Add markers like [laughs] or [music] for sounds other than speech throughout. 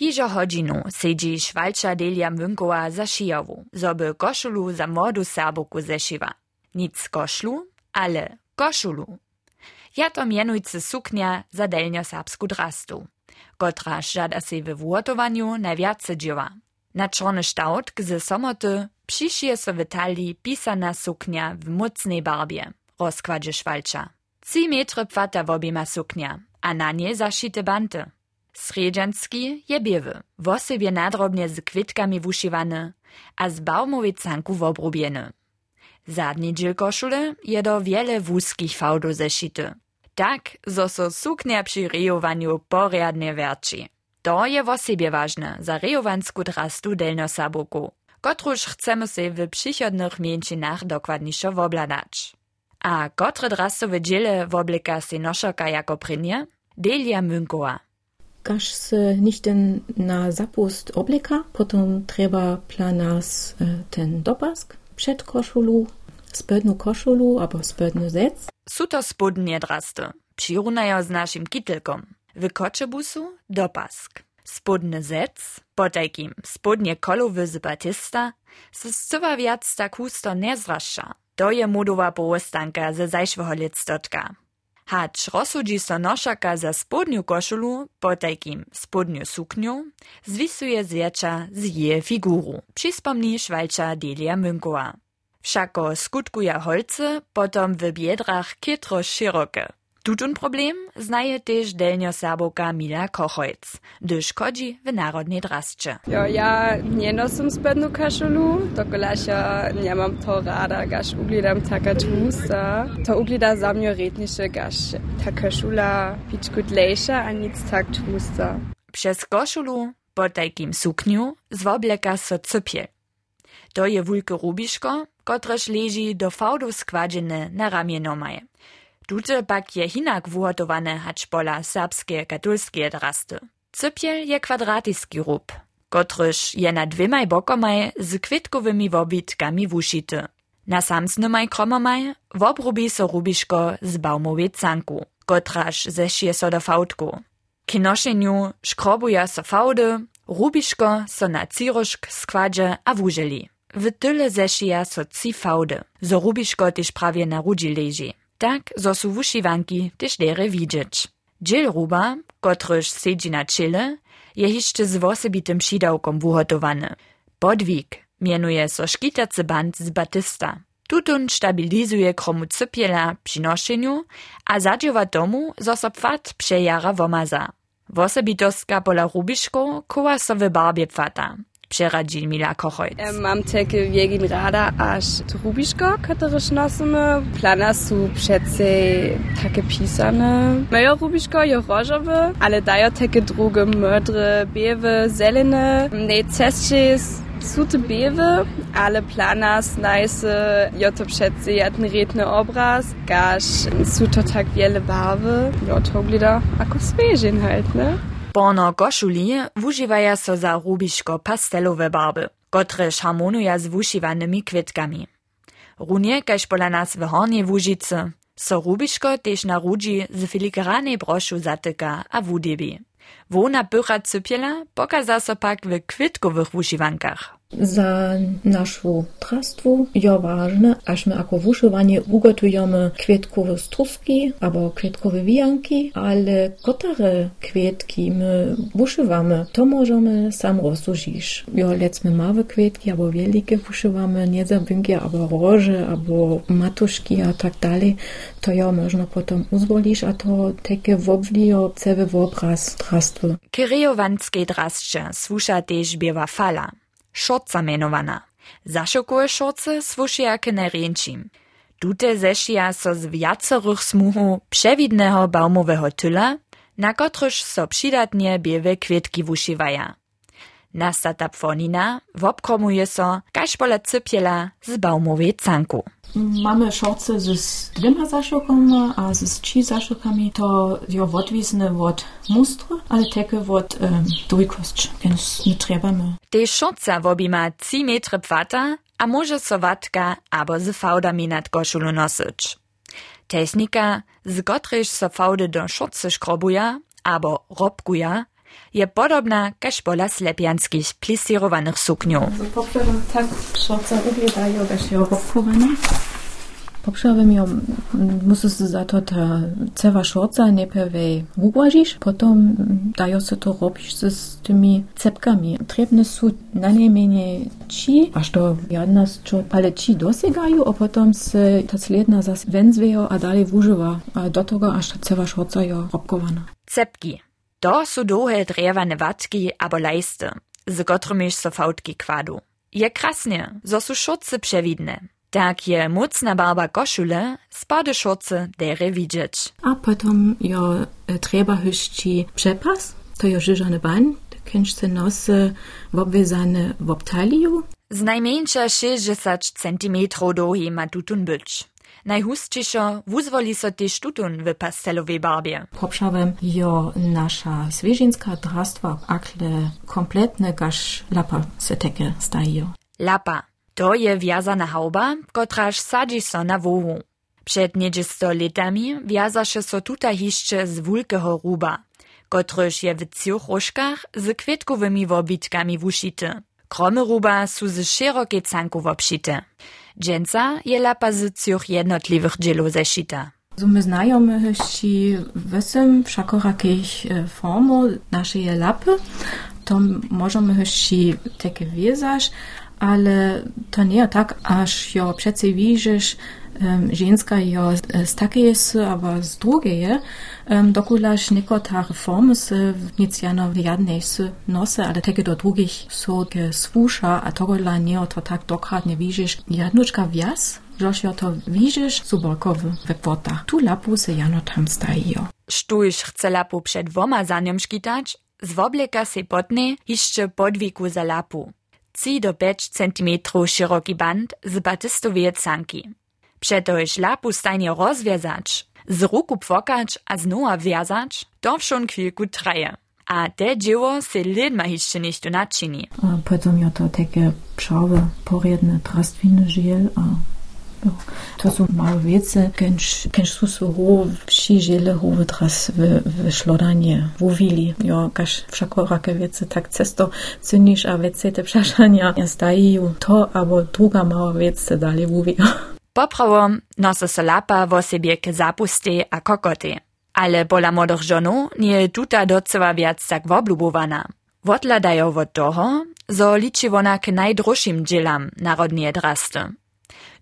Hižo hodinu sedzi švalča Delia Münkowa za šijowu, zoby koszulu za młodu Serbuku zeszywa. Nic koszlu, ale koszulu. Ja to mianujcy suknia za delnio serbsku drastu, kotraż żada se we włotowaniu. Na czarny kształt ze somoty przyszije so w pisana suknia w mocnej barbie, rozkładzie szwalcza. Trzy metry płata w obiema suknia, a na nie zaszite banty. Sredżanski je biewy, wosebie nadrobnie z kwitkami wuszywane, a z baumowej canku wobrubieny. Zadni dziel koszule je do wiele wózkich fałdów zeszyty. Tak, zo so suknia przy rejowaniu poriadnie werczy. To je wosebie ważne za rejowansku drastu delnosabuku, kotruż chcemy se w przychodnych mięczynach dokładniejszo wobladać. A kotre drastowe dziele wobleka se noszoka jako prynie? Delia Münkowa. Każ nicht den na zapust obleka, potom treba planas e, ten dopask przed koszulu, spodnu koszulu albo spodny zec. Su to spodnie drasty. Přirunajo z naszym kitelkom. W koczebusu dopask. Spodny zec, potajkim spodnie kolowy z batista, se zcywa wiac tak husto nie zrasza. To je modowa połostanka ze zajszego lictotka. Hacz rozsudzi so noszaka za spodniu koszulu, potajkim spodniu sukniu, zwisuje zwiecza z je figuru, przyspomni szwalcza Delia Münkowa. Wszako skutkuje holce, potom w biedrach kietro szerokie. Tutun problem znaje też delnio serboka Mila Kochojc, gdyż kodzi w narodnej drasce. Jo, ja nie nosim spodnu koszulu, dokolasza nie mam to rada, gaż uglidam taka tłusta. To uglida za mnie rednisze, gaż ta koszula pić gudlejsza, a nic tak tłusta. Przez koszulu, po takim sukniu, zwobleka so cypiel. To je wulke rubiszko, kotreż leży do fałdu składzene na ramię maje. Tute pak je hinak wuhotowane hacz pola serbskie katolskie drasty. Cypiel je kwadratiski rób, kotryż je na dwiemaj bokomaj z kwitkowymi wobitkami wušity. Na samsnymaj kromomaj wobrubi so rubiško z baumowej canku, kotraż zešije so do fałdku. K nošenju škrobuja so fałdy, rubiško so na cirošk składze a wużeli. W tyle zešija so ci fałdy, zo rubiško też prawie na rudzi leży. Tak, zo su wuszywanki też dere widzieć. Dziel ruba, kotryż siedzi na czele, je jeszcze z wosebitym przydałkom wuhotowany. Podwig mianuje so szkitacy band z batista. Tutun stabilizuje kromu cypiela przy noszeniu, a zadziewa tomu, zo so pfat przejara womaza. Pola rubiszko koła so w barbie pfata. Przeradzi Mila Kochojc. Ähm, mam takie wiegin rada, aż to rubiszko, które nosimy. Plana są przece takie pisane. Moje rubiszko je różowe, ale dają takie drugie modre, biewe, zelene. Nie cescie są te biewe, ale plana znajse, jo to przece jeden redny obraz, gaż są to tak wiele barwy. Jo to glida ako svežin halt, ne? Porno koszuli wużywaja so za rubiško pastelowe barby, kotreż harmonuja z wuszywanymi kwitkami. Runie, kaž pola nas w Hornie Łużycy, so rubiško też na rudzi z filigranej broszu zatyka a wudybi. Wona pycha cypiela pokaza so pak w kwitkowych wuszywankach. Za naszą trastwu je ważne, aż my jako wuszywanie ugotujemy kwietkowe struski albo kwietkowe wijanki, ale kotare kwietki my wuszywamy, to możemy sam rozsużyć. Jo, lecmy małe kwietki albo wielkie wuszywamy, nie zabynki, albo roże, albo matuszki a tak dalej, to jo można potem uzwolić, a to takie wobwlio cewy obraz trastwy. Kirejovanskiej drasce słusza też biewa fala, szorca mianowana. Zaszokuje szorce słusza k nerjenčim. Tute zeszija so z wiacorych smuhu przewidnego baumowego tyla, na kotryż so przydatnie biewe kwietki wuszywaja. Nastata pfonina wobkromuje so, kaž pola cypiela z baumowej canku. Mamy szorce z dwiema zaszokami, a z trzy zaszokami to jo odwisne od mustra, ale takie od um, dwójkość, więc nie trzebamy. Te szorca wobima 3 metry pfata, a może so watka abo z fałdami nad koszulu nosyć. Technika, z kotryż so fałdy do szorce szkrobuja, abo robkuja, je podobna kaž pola slepianskich plisirovaných sukňov. Poprzedem tak szorce wyglądają, że ją rokowane. Poprzedem ją musisz za to ta cewa szorca najpierw ugłazisz, potem dają się to robić z tymi cepkami. Trzebne są na najmniej ci, aż do jedna z čo pale ci dosiegają, a potem se ta sledna zas a dalej używa, a do tego aż ta cewa szorca jo robkowana. Cepki. To sú dlhé drevané vatki abo lejsty, z kotrymiež so fautki kwadu. Je krasnie, zo sú šoce przewidne. Tak je mocna barba koszule, spade šoce dere widzieć. A potem jo e, trzeba hyszci przepas, to jo żyżany bań, kęć se nosy obwiązane w obtaliju. Z najmniejsza 60 cm długi ma tutun być. Najhustšiszo wuzwoli so też tutun w pastelowej barbie. Poprzałem jo nasza zwierzęcka drastwa akle kompletne gasz lapa se teke stają. Lapa. To je wiazana hauba, kotraż sadzi so na wowu. Przed niedzisto latami wiazaše so tuta hiszcze z wulkeho ruba, kotryż je w ciuchruszkach z kwietkowymi wobitkami wuszity. Kromy ruba su z szerokie canku wobšite. Dżęca je lapa z ciuch jednotliwych dzielów zeszita. So my znajomy hyści wysym wszakorakich formu naszej lapy, to możemy hyści takie wiązać, ale to nie tak, aż jo przece widzisz, ženska jo z takeje s, aber z drugeje, dokulaž nekotare formy se nic jano jadnej s nose, ale takie do drugich so ke svúša a togola nie to tak dokradne widzisz jadnučka vias, Žož jo to widzisz subokowy we. Tu lapu se jano tam stajo. Sztuś chce lapu przed dwoma za nią szkitać, z wobleka se potnie jeszcze podwiku za lapu. 3 do 5 cm szeroki band z batistowej canki. Přetož lapu stajnie rozwiązać, z ruku płakać a znowa wiązać, to wszon chwilku traje. A te dzieło se lidma jeszcze nicht naczyni. Potem jo to takie pszczoły, porjedne trastwiny žiel, a jo, to są małe wiece, kęż, kęż su su ho wsi žiele ho wytras w, w szlodanie, w uwili. Jo, każ wszakorake wiece tak cesto cynisz, a wiece te przeszania stają to, albo druga mała wiece dalej w uwili. [laughs] Poprawo nosi so lapa w osobie k zapuste a kokoty. Ale pola młodych żonów nie tuta docewa wiac tak woblubowana. Wodladają od toho, zo liczy ona k najdroższym dzielam narodnie drasty.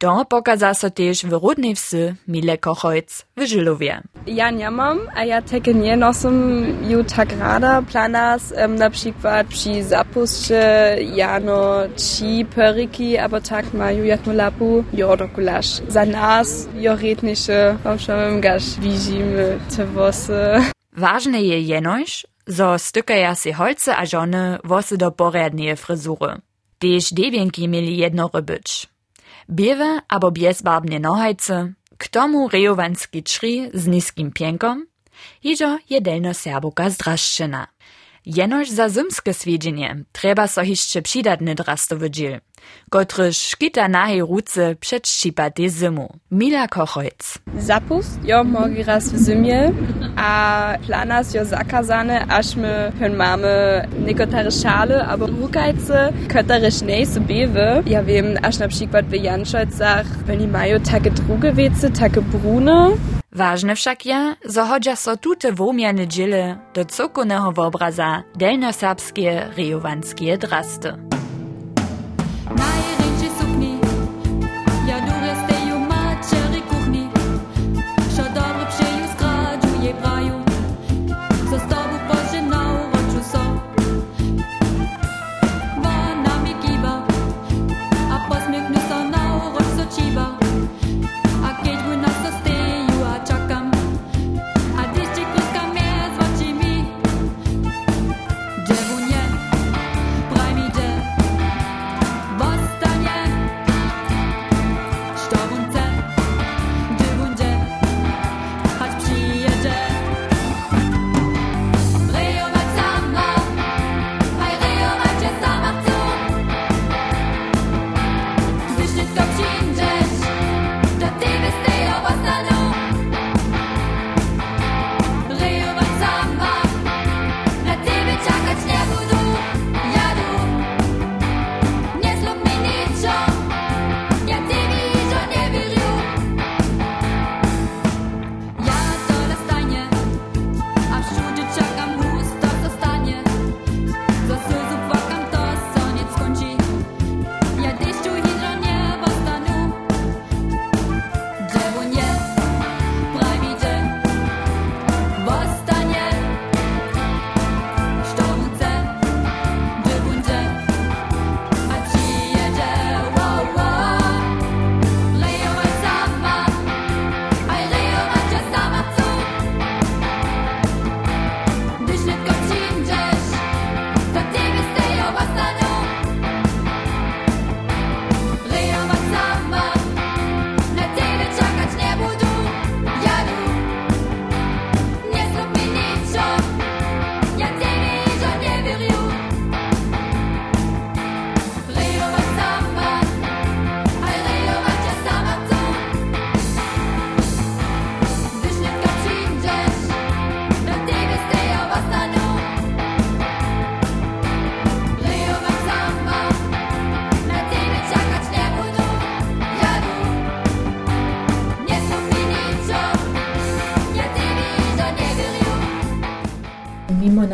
Don rapoka zasotež v rodnivse Mile Kochojc v Žilovje. Jan jamam, a ja teken je nosom jutak rada planas, um, například při zapusče jano či periki, abo tak maju jak mulapu jordokulaš. Za nás joretniše, obšamem gaš vížime te vose. Vážne je jenojš, so stykaja si holce a žone vose do porednie frizure. Dež devienki mieli jedno rybyč. Biewe abo bezbarbne nohajce, k tomu rejowanski czri z niskim piękom, iżo jedelno serbuka zdraszczyna. Jenoż za zymskie swiedzenie trzeba so jeszcze przydatny drastowy dziel, kotryż szkita nahej ruce przedszczypa tej zymu. Mila Kochojc. Zapust jo mogi raz w zimie, a planas jo zakazane, aż my pen mamy niekotare szale, aber rukajce, kötare sznej so bewe. Ja wiem, aż na przykład w Janszojcach, wenn i mają takie drugie wiece, takie brune, Ważne wszak je, zo hodźa so tute womiane dziele do cokoneho wobraza delnoserbskie rejowanskie drasty.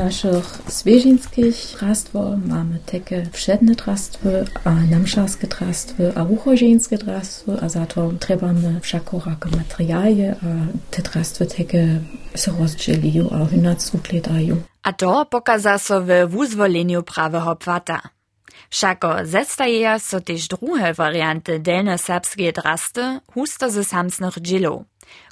Naszych zwierzynskich trastwo mamy takie wszedne trastwy, a namszarskie trastwy, a uchożeńskie trastwy, a za to trzebamy wszakorakie materiały, a te trastwy takie się rozdzieliją, a hynac ukledają. A to pokaza so w wuzwoleniu prawego płata. Všako zestajeja so tež druhe varianty delno-serbskie drasty husto ze samsnych dżilów,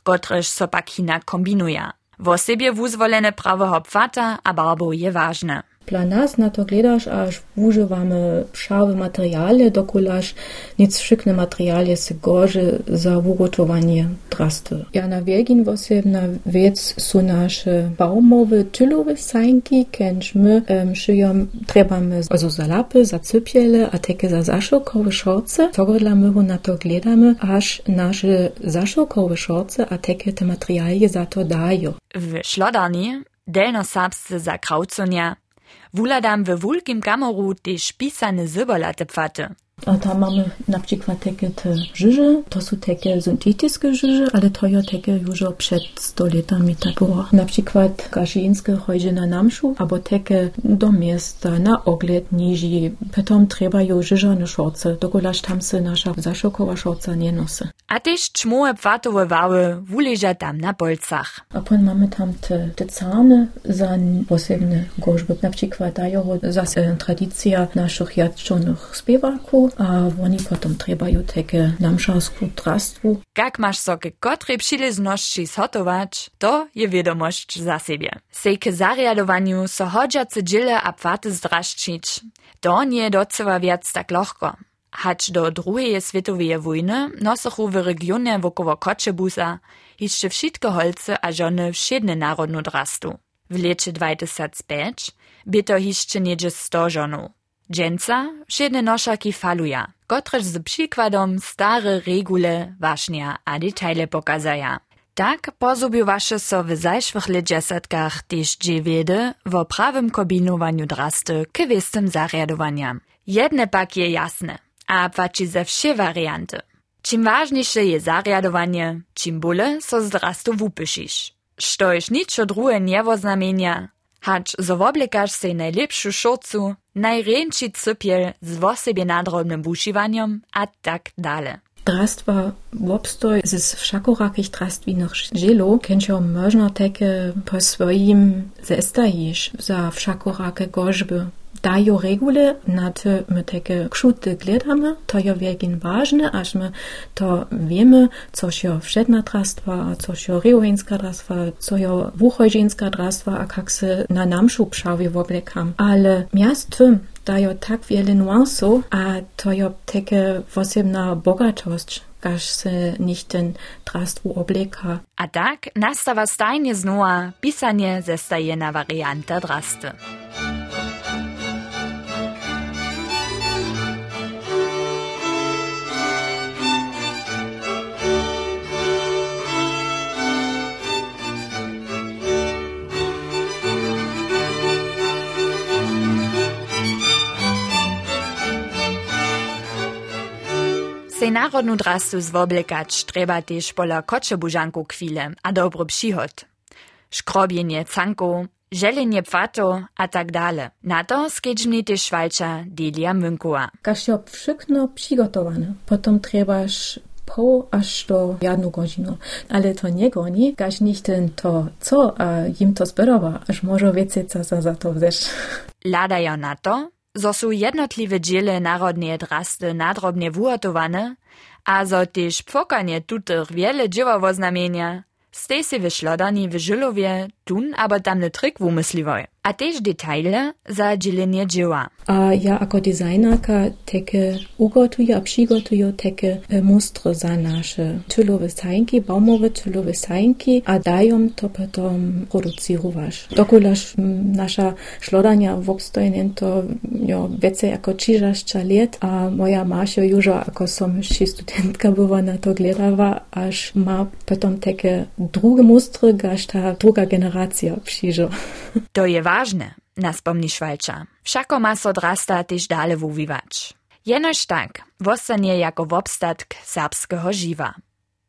kotrež so pak hina kombinuja. Wo sobie wuzwolene prawego płata a barbo je ważne. Dla na to gledaš, až używamy szałe materialy, dokulaż nic szykne materialy se gorze za ugotowanie drasty. Ja na wiegin wosebna wiec są nasze baumowe tylowe sajnki, kenč my um, szyjom trebamy also za lapy, za cypiele, a teke za zaszokowe szorce. Tego dla my na to gledamy, aż nasze zaszokowe szorce, a teke te materialy za to dają. W Szlodarni delno-serbscy zakrauconia Wuladam we wulkim kamoru tež pisane zybolate pfaty. A tam mamy na przykład takie te żyże, to są takie syntetyczne żyże, ale to jest takie już przed 100 latami tak było. Na przykład kaszyńskie chodzi na namszu, albo takie do miasta, na ogled niżej. Potem trzeba już żyżane szorce, dokolaż tam się nasza zaszokowa szorca nie nosy. A tež čmoje pfatowe wały wuleža tam na polcach. A potem mamy tam te, te carny za posebne gorzby. Na przykład dają zase tradycja naszych jadczonych śpiewaków, a oni potem trebają takie namszarsku drastwu. Jak masz so ke kotrej przylezności zhotować, to je wiadomość za siebie. Sej ke zariadowaniu so hodžiace dżile a pfaty zdraszczyć. To nie docewa wiac tak lochko. Hać do drugiej światowej wojny nosochu w regionie wokoło Koczebusa jeszcze wszystkie holce a żony wszedne narodnu drastu. W lecie 2005 by to jeszcze niedzie 100 żonów. Dżęca wszedne noszaki faluja, kotreż z przykładom stare regule ważnia a detale pokazaja. Tak pozobiowaše so w zajszwych ledźasetkach też dziewiedy wo prawym kombinowaniu drasty k wistym zariadowania. Jedne pak je jasne, a płaci ze wsie warianty. Czym ważniejsze je zariadowanie, czym bóle so z drastu wupyšiš. Štož ničo druhe nie woznamienia, hacz zo woblekaš sej najlepšu šorcu, najręczy cypiel z wosebie nadrobnym wuszywaniem, a tak dalej. Drastwa wobstoj z wszakorakich drastwinych żelo, kęcio można takie po swoim zestajisz za wszakorakie gorzby. Dajo regule, na te my takie krzute gledamy, to je wielkin ważne, aż my to wiemy, co się wszedna drastwa, co się rejoinska drastwa, co się wuchojżinska drastwa, a jak se na namszu pszawie woblekam. Ale miast dają tak wiele nuansów, a to jest takie wosebna bogatość, każ se nicht ten drastwu obleka. A tak nastawa stajnie znowa pisanie zestaje na warianta Sej narodnu drastu zwoblekać treba też pola koczebużanku chwilę, a dobry przychod. Szkrobienie canku, żelenie pfato, a tak dalej. Na to skedźmnie też szwalcza Delia Münkowa. Każ je wszystko przygotowane. Potem trebasz po aż do jedną godzinę. Ale to nie goni, nicht ten to co, a im to zbiorowa, aż może więcej co za to wzesz. Ladają na to, zo su jednotliwe dziele narodnie drasty nadrobnie wuhotowane, a zo też pfokanie tutych wiele dzieła woznamienia, stej se w szlodani w Żylowie, tun aber tamny trik wumysliwoj. A też detaile za dzielenie dzieła. A ja jako designerka takie ugotuję, a przygotuję takie e, mustry za nasze tylowe sajnki, baumowe tylowe sajnki, a dają to potem producirować. Dokulaż nasza szlodania w obstojnie to jo, jako 30 lat, a moja Masio już jako som jeszcze studentka była na to gledała, aż ma potem takie drugie mustry, gaż ta druga To je ważne, naspomni Švalča. Všako ma so drasta też dale wuwiwać. Jenož tak, wostanie jako wobstatk serbskiego żywa.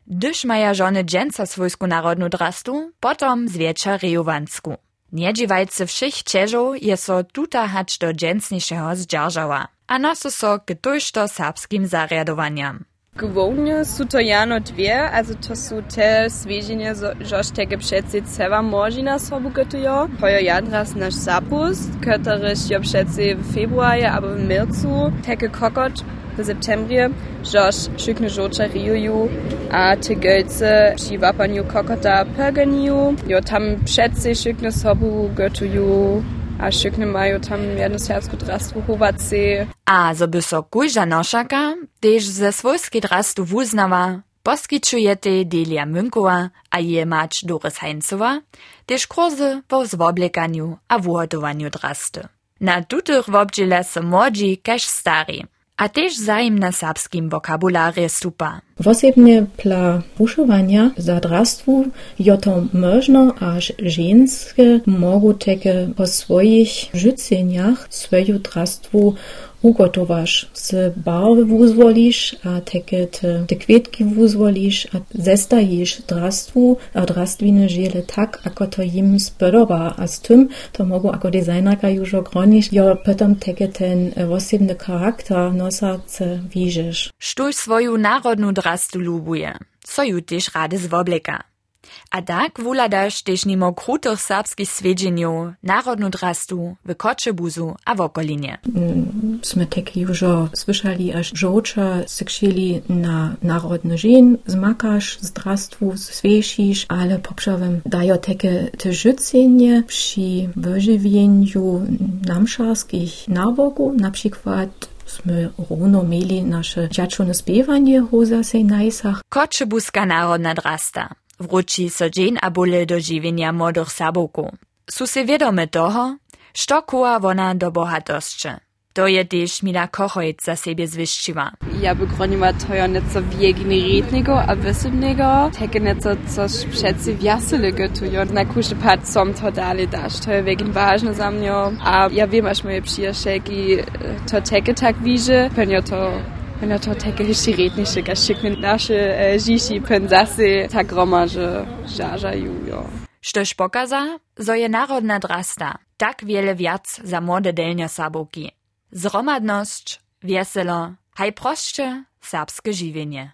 Gdyż maja żony dżęca swojsku narodnu drastu, potom zwiecza rejowansku. Nie dziwajce všich čežov je so tuta hać do dżęsniejszego zdzierżała, a nosu so k tujšto serbskim zariadowaniam. Głównie są to jano dwie, also to są te zwierzenia, żoż tege przece cewa możina sobu gotują. Hojo jadras nasz zapust, któryś jo przece w februarze albo w marcu, tege kokot w septembrie, żoż szykne żocze riuju, a te gölce przy łapaniu kokota perganiu. Jo tam przece szykne sobu gotują a šikne majú tam jednu serbskú drastu chovací. A zo by so kujža nošaka, tež ze svojskej drastu wuznava, poskyčujete Delia Münkova a je mać Doris Heinzova, tež kurzy vo zwoblekaniu a wuhotowaniu drasty. Na tutych wobdziele so młodzi kaž stari a też zaim na serbskim wokabularje stupa. Wosebnie pla puszowania zadrastwu joto można aż żeńskie mogą takie po swoich życeniach swoją drastwu ugotowaš, z barwy wuzwolisz, a takie te, te kwietki wuzwolisz, a zestajisz drastwu, a drastwiny žiele tak, ako to im spodoba, a z tym to mogą jako designerka już ogronić, jo potem takie ten osebny charakter nosarce widzisz. Sztuj swoją narodną drastu lubuje, co ju też rady z wobleka. A tak wuladaš tež nimo krutych serbskich svedženjov, narodnu drastu w Koczebuzu a w okolinie. Mm, sme taki już słyszeli, aż żołcza se chcieli na narodny zmakasz, zdrastwu, zwiesisz, ale poprzowem dają takie te życenie przy wyżywieniu namszarskich nawogu, na przykład sme równo mieli nasze dziaczone spiewanie hoza sej najsach. Koczebuska narodna drasta. Wróci so dzień a bóle do żywienia młodych sabowków. Su se wiadome toho, što kuła wona do bohatosće. To je też Mila Kochojc za siebie zwyściła. Ja by groniła to ja nieco wiegini rednego a wysybnego, takie nieco coś przeci wiaselego tu ja na kuszy pat to dalej dasz. To je wiegin ważne za mnie. A ja wiem, aż moje przyjacielki to takie tak widzę, pewnie to Wenn to takie historytnische gaszykne nasze dzieci pensasy tak groma, że żarzają, jo. Štož pokaza, zo je narodna drasta tak wiele wiac za młode delnia sabowki. Zromadność, wieselo, haj proście serbskie żywienie.